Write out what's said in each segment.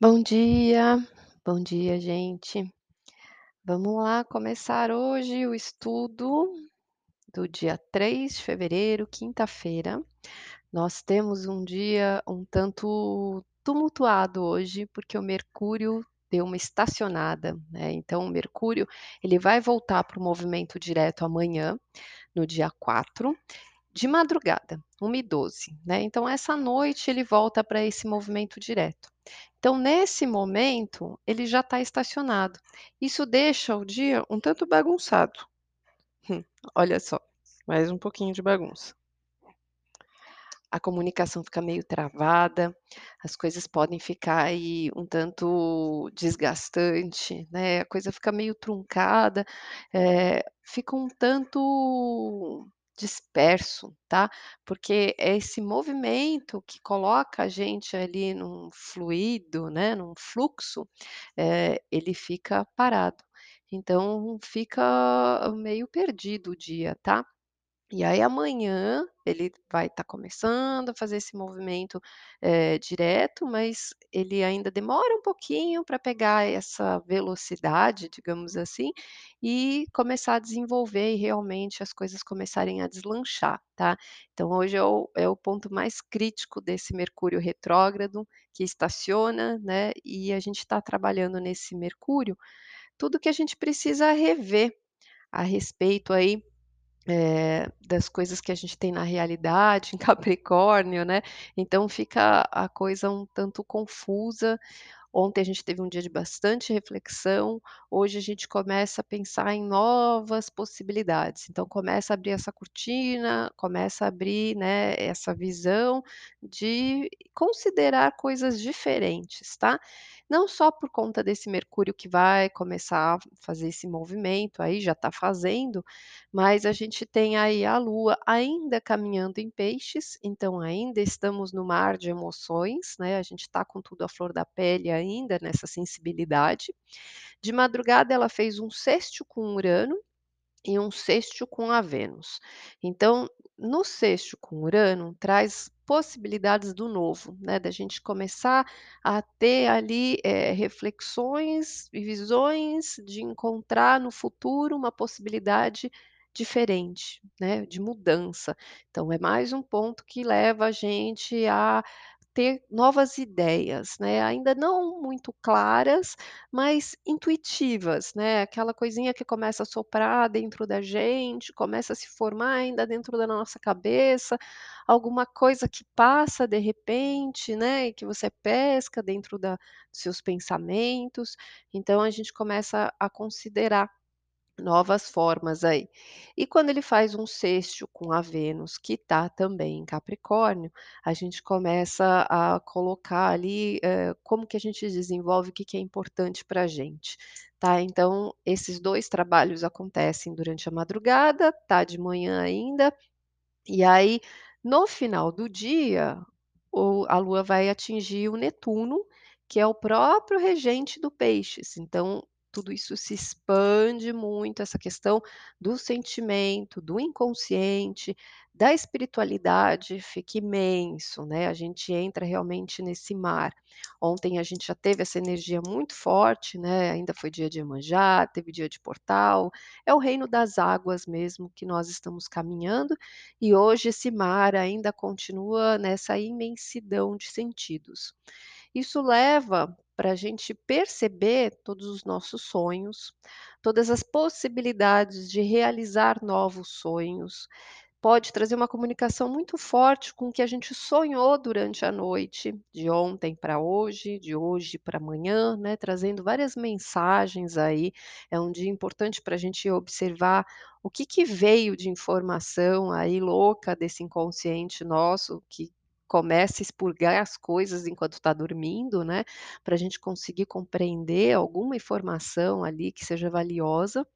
Bom dia, bom dia, gente. Vamos lá começar hoje o estudo do dia 3 de fevereiro, quinta-feira. Nós temos um dia um tanto tumultuado hoje, porque o Mercúrio deu uma estacionada, né, então o Mercúrio, ele vai voltar para o movimento direto amanhã, no dia 4, de madrugada, 1h12, né, então essa noite ele volta para esse movimento direto. Então nesse momento, ele já está estacionado. Isso deixa o dia um tanto bagunçado. Hum, olha só, mais um pouquinho de bagunça. A comunicação fica meio travada, as coisas podem ficar aí um tanto desgastante, né, a coisa fica meio truncada, eh, fica um tanto disperso, tá, porque é esse movimento que coloca a gente ali num fluido, né, num fluxo, eh, ele fica parado. Então fica meio perdido o dia, tá. E aí amanhã ele vai estar começando a fazer esse movimento, eh, direto, mas ele ainda demora um pouquinho para pegar essa velocidade, digamos assim, e começar a desenvolver e realmente as coisas começarem a deslanchar, tá. Então hoje é o é o ponto mais crítico desse Mercúrio retrógrado, que estaciona, né, e a gente está trabalhando nesse Mercúrio, tudo que a gente precisa rever a respeito aí, eh, das coisas que a gente tem na realidade em Capricórnio, né, então fica a coisa um tanto confusa. Ontem a gente teve um dia de bastante reflexão, hoje a gente começa a pensar em novas possibilidades, então começa a abrir essa cortina, começa a abrir, né, essa visão de considerar coisas diferentes, tá. Não só por conta desse Mercúrio que vai começar a fazer esse movimento, aí já está fazendo, mas a gente tem aí a Lua ainda caminhando em Peixes, então ainda estamos no mar de emoções, né, a gente está com tudo à flor da pele ainda nessa sensibilidade. De madrugada ela fez um sextil com Urano, e um sextil com a Vênus. Então, no sextil com Urano traz possibilidades do novo, né, da gente começar a ter ali, eh, reflexões e visões de encontrar no futuro uma possibilidade diferente, né, de mudança. Então é mais um ponto que leva a gente a ter novas ideias, né, ainda não muito claras, mas intuitivas, né, aquela coisinha que começa a soprar dentro da gente, começa a se formar ainda dentro da nossa cabeça, alguma coisa que passa de repente, né, que você pesca dentro da dos seus pensamentos, então a gente começa a considerar novas formas aí. E quando ele faz um sextil com a Vênus, que está também em Capricórnio, a gente começa a colocar ali, eh, como que a gente desenvolve, o que que é importante para gente, tá. Então esses 2 trabalhos acontecem durante a madrugada, tá de manhã ainda, e aí no final do dia, o a Lua vai atingir o Netuno, que é o próprio regente do Peixes, então tudo isso se expande muito, essa questão do sentimento, do inconsciente, da espiritualidade fica imenso, né, a gente entra realmente nesse mar. Ontem a gente já teve essa energia muito forte, né, ainda foi dia de Iemanjá, teve dia de Portal, é o reino das águas mesmo que nós estamos caminhando, e hoje esse mar ainda continua nessa imensidão de sentidos. Isso leva para gente perceber todos os nossos sonhos, todas as possibilidades de realizar novos sonhos, pode trazer uma comunicação muito forte com o que a gente sonhou durante a noite, de ontem para hoje, de hoje para amanhã, né, trazendo várias mensagens aí, é um dia importante para gente observar o que que veio de informação aí louca desse inconsciente nosso, que começa a expurgar as coisas enquanto está dormindo, né, para gente conseguir compreender alguma informação ali que seja valiosa.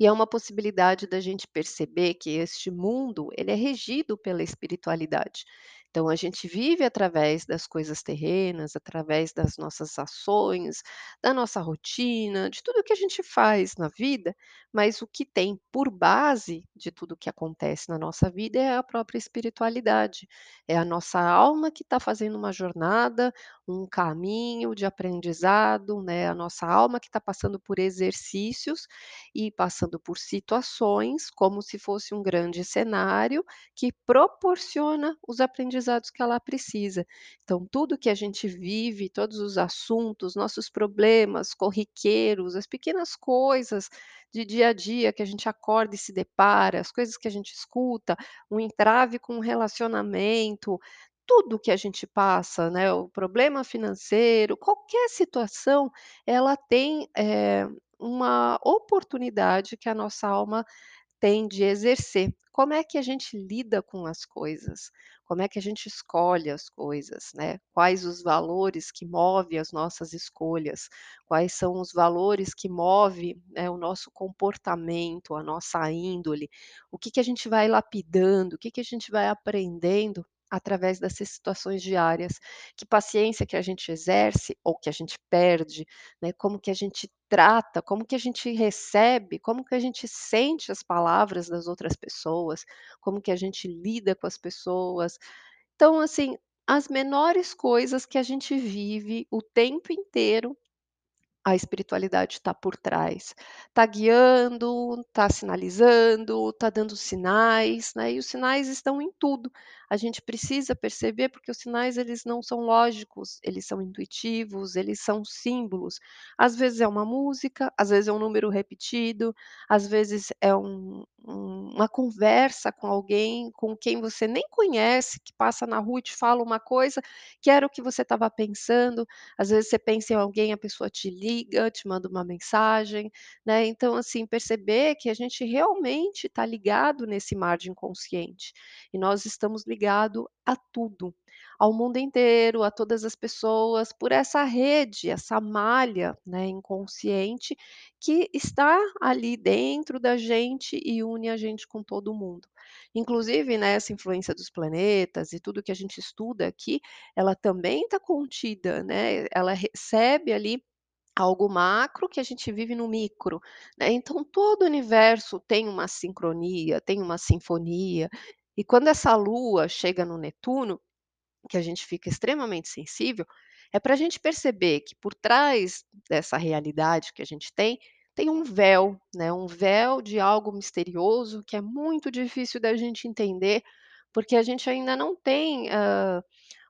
E é uma possibilidade da gente perceber que este mundo, ele é regido pela espiritualidade. Então a gente vive através das coisas terrenas, através das nossas ações, da nossa rotina, de tudo que a gente faz na vida, mas o que tem por base de tudo que acontece na nossa vida é a própria espiritualidade. É a nossa alma que está fazendo uma jornada, um caminho de aprendizado, né, a nossa alma que está passando por exercícios e passando por situações como se fosse um grande cenário que proporciona os aprendizados que ela precisa. Então, tudo que a gente vive, todos os assuntos, nossos problemas corriqueiros, as pequenas coisas de dia a dia que a gente acorda e se depara, as coisas que a gente escuta, um entrave com um relacionamento, tudo que a gente passa, né, o problema financeiro, qualquer situação, ela tem, eh, uma oportunidade que a nossa alma tem de exercer. Como é que a gente lida com as coisas? Como é que a gente escolhe as coisas, né? Quais os valores que movem as nossas escolhas? Quais são os valores que movem, né, o nosso comportamento, a nossa índole? O que que a gente vai lapidando? O que que a gente vai aprendendo através dessas situações diárias? Que paciência que a gente exerce ou que a gente perde, né? Como que a gente trata, como que a gente recebe, como que a gente sente as palavras das outras pessoas, como que a gente lida com as pessoas. Então, assim, as menores coisas que a gente vive o tempo inteiro a espiritualidade está por trás, está guiando, está sinalizando, está dando sinais, né, e os sinais estão em tudo. A gente precisa perceber, porque os sinais eles não são lógicos, eles são intuitivos, eles são símbolos. Às vezes é uma música, às vezes é um número repetido, às vezes é um uma conversa com alguém com quem você nem conhece, que passa na rua e te fala uma coisa que era o que você estava pensando, às vezes você pensa em alguém, a pessoa te liga, te manda uma mensagem, né, então, assim, perceber que a gente realmente está ligado nesse mar de inconsciente, e nós estamos ligado a tudo, ao mundo inteiro, a todas as pessoas, por essa rede, essa malha, né, inconsciente, que está ali dentro da gente e une a gente com todo mundo. Inclusive, né, essa influência dos planetas e tudo que a gente estuda aqui, ela também está contida, né, ela recebe ali algo macro que a gente vive no micro, né, então todo o universo tem uma sincronia, tem uma sinfonia, e quando essa lua chega no Netuno, que a gente fica extremamente sensível, é pra gente perceber que por trás dessa realidade que a gente tem, tem um véu, né, um véu de algo misterioso que é muito difícil da gente entender, porque a gente ainda não tem, hã,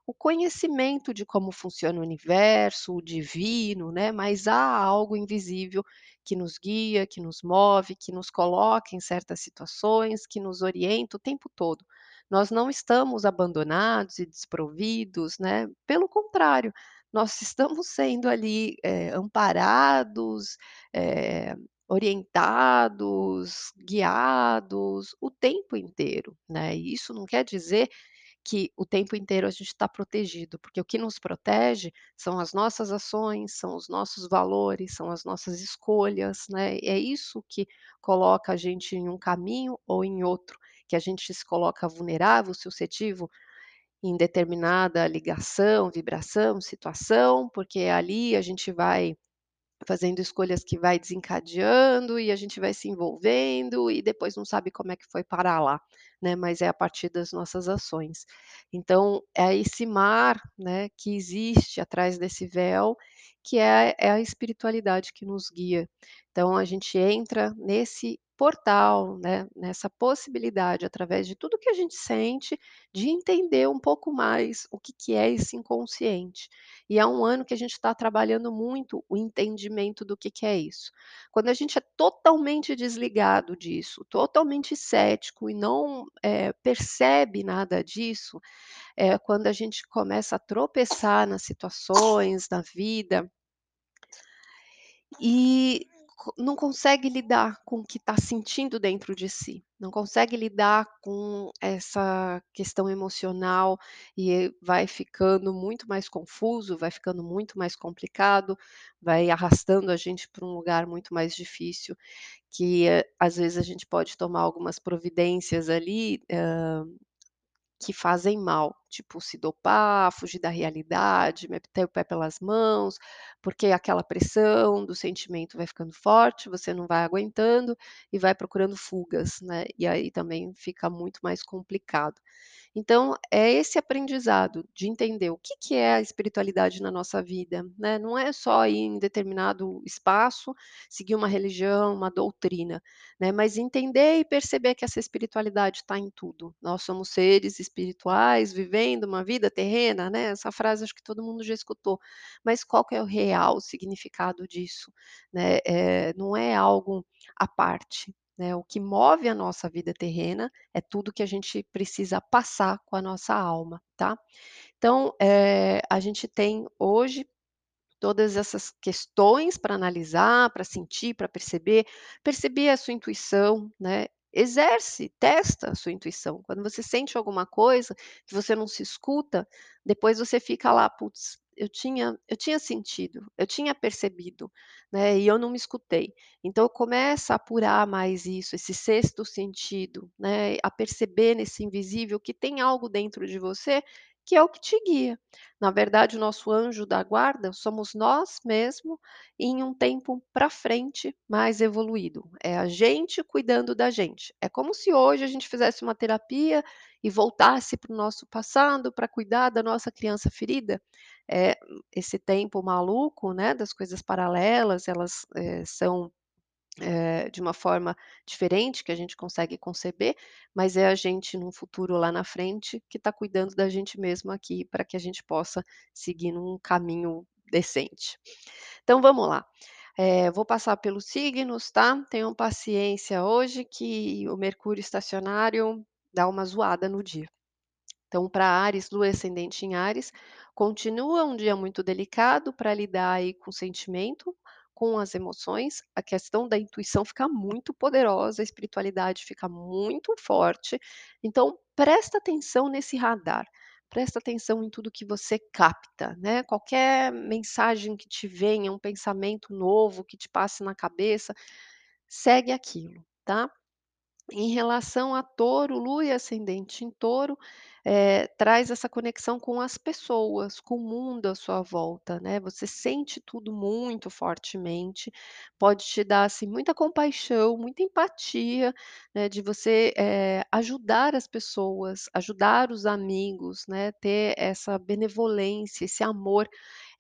o conhecimento de como funciona o universo, o divino, né, mas há algo invisível que nos guia, que nos move, que nos coloca em certas situações, que nos orienta o tempo todo. Nós não estamos abandonados e desprovidos, né, pelo contrário, nós estamos sendo ali, eh, amparados, eh, orientados, guiados o tempo inteiro, né, e isso não quer dizer que o tempo inteiro a gente está protegido, porque o que nos protege são as nossas ações, são os nossos valores, são as nossas escolhas, né, é isso que coloca a gente em um caminho ou em outro, que a gente se coloca vulnerável, suscetível em determinada ligação, vibração, situação, porque ali a gente vai fazendo escolhas que vai desencadeando e a gente vai se envolvendo e depois não sabe como é que foi parar lá, né, mas é a partir das nossas ações. Então, é esse mar, né, que existe atrás desse véu, que é é a espiritualidade que nos guia. Então a gente entra nesse portal, né, nessa possibilidade, através de tudo que a gente sente, de entender um pouco mais o que que é esse inconsciente. E há um ano que a gente está trabalhando muito o entendimento do que que é isso. Quando a gente é totalmente desligado disso, totalmente cético e não, eh, percebe nada disso, é quando a gente começa a tropeçar nas situações, na vida e não consegue lidar com o que está sentindo dentro de si, não consegue lidar com essa questão emocional e vai ficando muito mais confuso, vai ficando muito mais complicado, vai arrastando a gente para um lugar muito mais difícil, que, eh, às vezes a gente pode tomar algumas providências ali, hã, que fazem mal, tipo se dopar, fugir da realidade, meter o pé pelas mãos, porque aquela pressão do sentimento vai ficando forte, você não vai aguentando e vai procurando fugas, né, e aí também fica muito mais complicado. Então, é esse aprendizado de entender o que que é a espiritualidade na nossa vida, né, não é só ir em determinado espaço, seguir uma religião, uma doutrina, né, mas entender e perceber que essa espiritualidade está em tudo. Nós somos seres espirituais vivendo uma vida terrena, né, essa frase acho que todo mundo já escutou, mas qual que é o real significado disso, né, eh, não é algo à parte, né, o que move a nossa vida terrena é tudo que a gente precisa passar com a nossa alma, tá. Então, eh, a gente tem hoje todas essas questões para analisar, para sentir, para perceber, perceber a sua intuição, né, exerce, testa a sua intuição, quando você sente alguma coisa que você não se escuta, depois você fica lá: "Puts, eu tinha eu tinha sentido, eu tinha percebido, né, e eu não me escutei". Então começa a apurar mais isso, esse sexto sentido, né, a perceber nesse invisível que tem algo dentro de você, que é o que te guia. Na verdade, o nosso anjo da guarda somos nós mesmo em um tempo para frente mais evoluído, é a gente cuidando da gente. É como se hoje a gente fizesse uma terapia e voltasse para o nosso passado para cuidar da nossa criança ferida, eh, esse tempo maluco, né, das coisas paralelas, elas, eh, são, eh, de uma forma diferente que a gente consegue conceber, mas é a gente num futuro lá na frente que está cuidando da gente mesmo aqui, para que a gente possa seguir num caminho decente. Então vamos lá, eh, vou passar pelos signos, tá. Tenham paciência hoje que o mercúrio estacionário dá uma zoada no dia. Então para Áries, lua ascendente em Áries, continua um dia muito delicado para lidar aí com o sentimento, com as emoções, a questão da intuição fica muito poderosa, a espiritualidade fica muito forte, então presta atenção nesse radar, presta atenção em tudo que você capta, né, qualquer mensagem que te venha, um pensamento novo que te passe na cabeça, segue aquilo, tá. Em relação a Touro, lua e ascendente em Touro, eh, traz essa conexão com as pessoas, com o mundo à sua volta, né, você sente tudo muito fortemente, pode te dar, assim, muita compaixão, muita empatia, né, de você, eh, ajudar as pessoas, ajudar os amigos, né, ter essa benevolência, esse amor.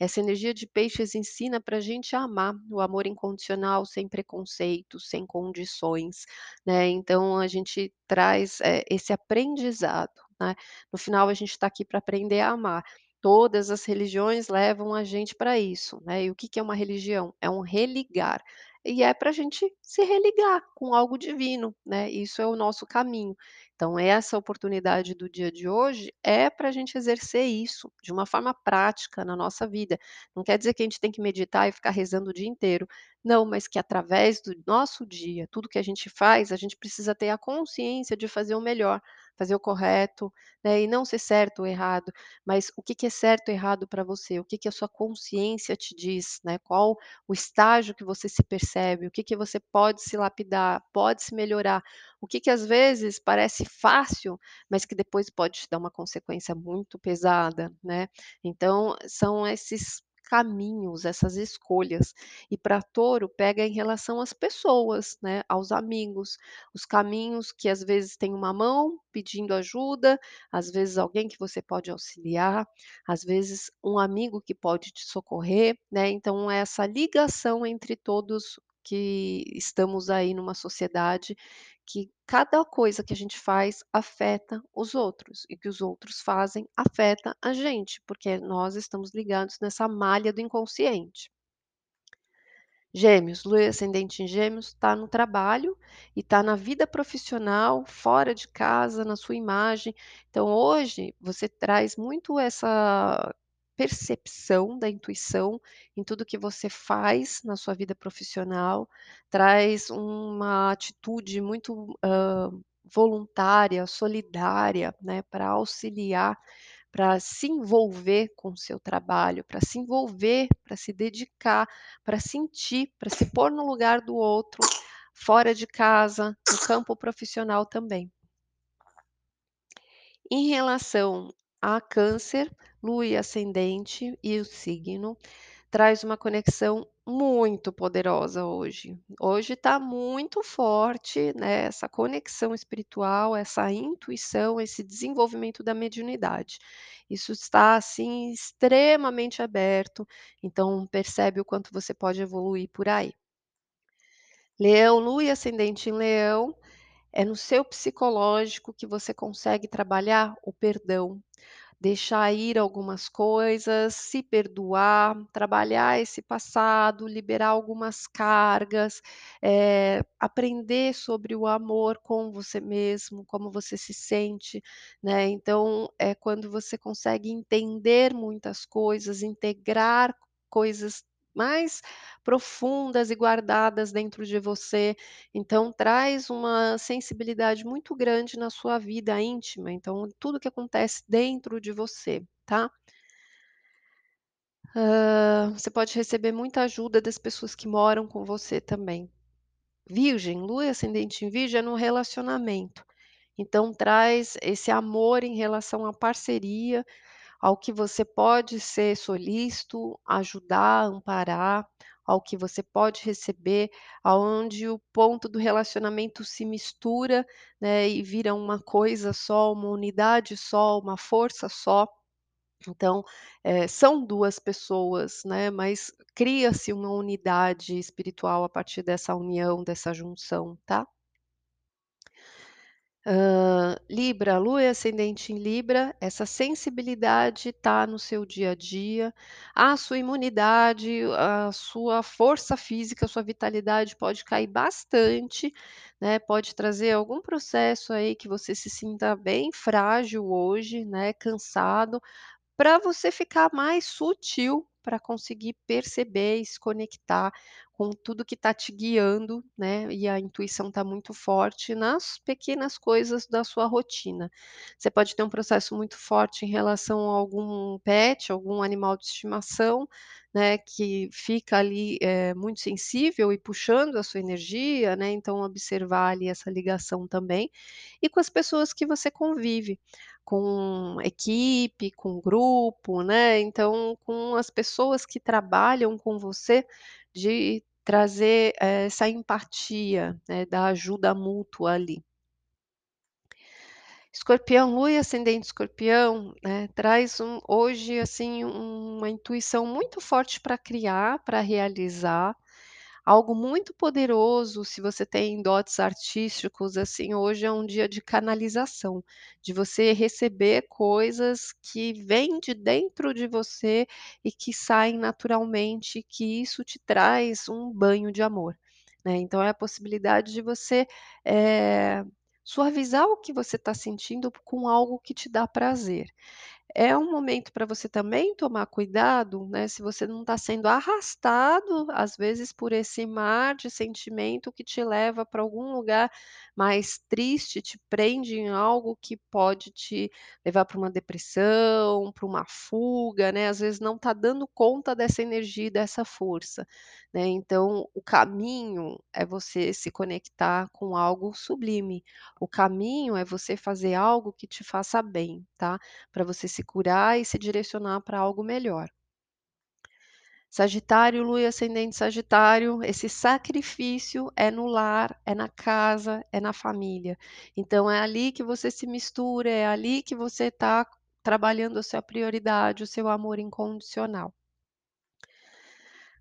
Essa energia de peixes ensina para gente a amar, o amor incondicional, sem preconceitos, sem condições, né, então a gente traz, eh, esse aprendizado, né. No final a gente está aqui para aprender a amar. Todas as religiões levam a gente para isso, né, e o que que é uma religião? É um religar, e é para gente se religar com algo divino, né, isso é o nosso caminho. Então essa oportunidade do dia de hoje é para gente exercer isso, de uma forma prática na nossa vida. Não quer dizer que a gente tem que meditar e ficar rezando o dia inteiro, não, mas que através do nosso dia, tudo que a gente faz, a gente precisa ter a consciência de fazer o melhor, fazer o correto, né, e não ser certo ou errado, mas o que que é certo ou errado para você, o que que a sua consciência te diz, né, qual o estágio que você se percebe, o que que você pode se lapidar, pode se melhorar, o que que às vezes parece fácil, mas que depois pode te dar uma consequência muito pesada, né. Então são esses caminhos, essas escolhas. E para Touro pega em relação às pessoas, né, aos amigos, os caminhos que às vezes tem uma mão pedindo ajuda, às vezes alguém que você pode auxiliar, às vezes um amigo que pode te socorrer, né, então essa ligação entre todos que estamos aí numa sociedade, que cada coisa que a gente faz afeta os outros, e que os outros fazem afeta a gente, porque nós estamos ligados nessa malha do inconsciente. Gêmeos, lua ascendente em Gêmeos está no trabalho e está na vida profissional, fora de casa, na sua imagem. Então hoje você traz muito essa percepção da intuição em tudo que você faz na sua vida profissional, traz uma atitude muito, hã, voluntária, solidária, né, para auxiliar, para se envolver com o seu trabalho, para se envolver, para se dedicar, para sentir, para se pôr no lugar do outro, fora de casa, no campo profissional também. Em relação a Câncer, Lua e ascendente e o signo, traz uma conexão muito poderosa hoje. Hoje está muito forte, né, essa conexão espiritual, essa intuição, esse desenvolvimento da mediunidade. Isso está, assim, extremamente aberto, então percebe o quanto você pode evoluir por aí. Leão, Lua e ascendente em Leão, é no seu psicológico que você consegue trabalhar o perdão, deixar ir algumas coisas, se perdoar, trabalhar esse passado, liberar algumas cargas, eh, aprender sobre o amor com você mesmo, como você se sente, né. Então, é quando você consegue entender muitas coisas, integrar coisas mais profundas e guardadas dentro de você, então traz uma sensibilidade muito grande na sua vida íntima, então tudo que acontece dentro de você, tá. Hã, você pode receber muita ajuda das pessoas que moram com você também. Virgem, Lua e ascendente em Virgem é no relacionamento, então traz esse amor em relação à parceria, ao que você pode ser solícito, ajudar, amparar, ao que você pode receber, aonde o ponto do relacionamento se mistura, né, e vira uma coisa só, uma unidade só, uma força só. Então, eh, são 2 pessoas, né, mas cria-se uma unidade espiritual a partir dessa união, dessa junção, tá? Hã, Libra, Lua e ascendente em Libra, essa sensibilidade tá no seu dia a dia, a sua imunidade, a sua força física, a sua vitalidade pode cair bastante, né, pode trazer algum processo aí que você se sinta bem frágil hoje, né, cansado, pra você ficar mais sutil, pra conseguir perceber e se conectar com tudo que tá te guiando, né, e a intuição tá muito forte nas pequenas coisas da sua rotina. Você pode ter um processo muito forte em relação a algum pet, algum animal de estimação, né, que fica ali, eh, muito sensível e puxando a sua energia, né, então observar ali essa ligação também, e com as pessoas que você convive, com equipe, com grupo, né, então com as pessoas que trabalham com você, de trazer essa empatia, né, da ajuda mútua ali. Escorpião, Lua e ascendente Escorpião, né, traz um hoje, assim, uma intuição muito forte pra criar, pra realizar, algo muito poderoso, se você tem dotes artísticos, assim, hoje é um dia de canalização, de você receber coisas que vêm de dentro de você e que saem naturalmente, que isso te traz um banho de amor, né, então é a possibilidade de você, eh, suavizar o que você tá sentindo com algo que te dá prazer. É um momento pra você também tomar cuidado, né, se você não tá sendo arrastado, às vezes, por esse mar de sentimento que te leva pra algum lugar mais triste, te prende em algo que pode te levar pra uma depressão, pra uma fuga, né, às vezes não tá dando conta dessa energia dessa força, né, então o caminho é você se conectar com algo sublime, o caminho é você fazer algo que te faça bem, tá, pra você se curar e se direcionar pra algo melhor. Sagitário, Lua e ascendente Sagitário, esse sacrifício é no lar, é na casa, é na família, então é ali que você se mistura, é ali que você tá trabalhando a sua prioridade, o seu amor incondicional.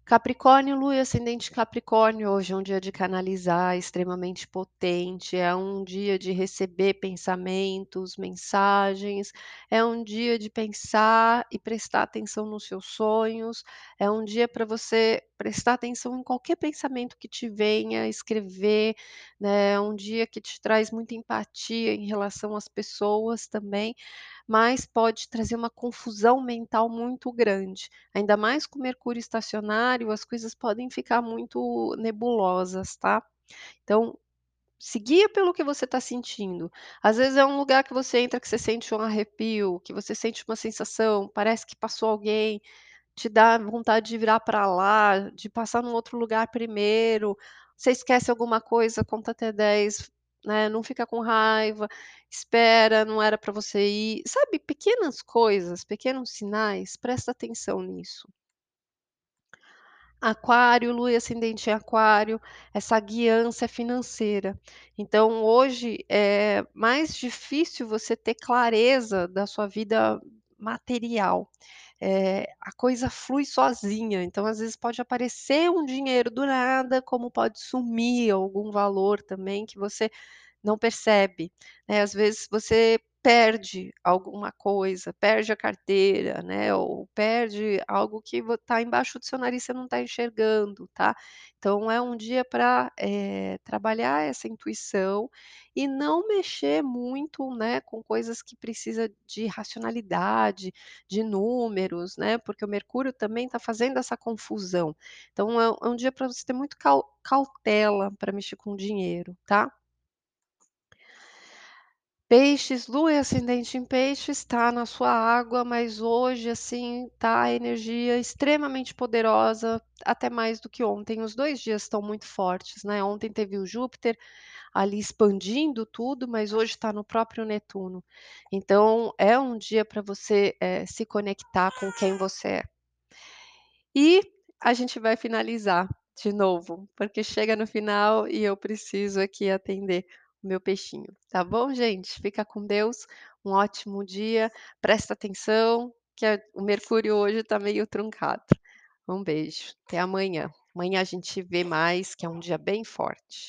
Capricórnio, Lua e ascendente Capricórnio, hoje é um dia de canalizar, extremamente potente, é um dia de receber pensamentos, mensagens, é um dia de pensar e prestar atenção nos seus sonhos, é um dia pra você prestar atenção em qualquer pensamento que te venha, escrever, né, é um dia que te traz muita empatia em relação às pessoas também, mas pode trazer uma confusão mental muito grande, ainda mais com Mercúrio estacionário, as coisas podem ficar muito nebulosas, tá. Então, se guia pelo que você tá sentindo, às vezes é um lugar que você entra que você sente um arrepio, que você sente uma sensação, parece que passou alguém, te dá vontade de virar pra lá, de passar num outro lugar primeiro, você esquece alguma coisa, conta até 10, né, não fica com raiva, espera, não era para você ir, sabe, pequenas coisas, pequenos sinais, presta atenção nisso. Aquário, lua e ascendente em aquário, essa guiança financeira. Então hoje é mais difícil você ter clareza da sua vida material, eh, a coisa flui sozinha, então às vezes pode aparecer um dinheiro do nada, como pode sumir algum valor também que você não percebe, né, às vezes você perde alguma coisa, perde a carteira, né, ou perde algo que vo tá embaixo do seu nariz, você não está enxergando, tá. Então é um dia pra, eh, trabalhar essa intuição e não mexer muito, né, com coisas que precisa de racionalidade, de números, né, porque o mercúrio também está fazendo essa confusão. Então é um é um dia para você ter muito cau cautela para mexer com dinheiro, tá. Peixes, lua e ascendente em peixes, está na sua água, mas hoje, assim, tá a energia extremamente poderosa, até mais do que ontem, os 2 dias estão muito fortes, né, ontem teve o Júpiter, ali expandindo tudo, mas hoje está no próprio Netuno. Então é um dia para você, eh, se conectar com quem você é. E a gente vai finalizar de novo, porque chega no final e eu preciso aqui atender meu peixinho, tá bom gente? Fica com Deus, um ótimo dia, presta atenção que o mercúrio hoje está meio truncado. Um beijo, até amanhã. Amanhã a gente vê mais, que é um dia bem forte.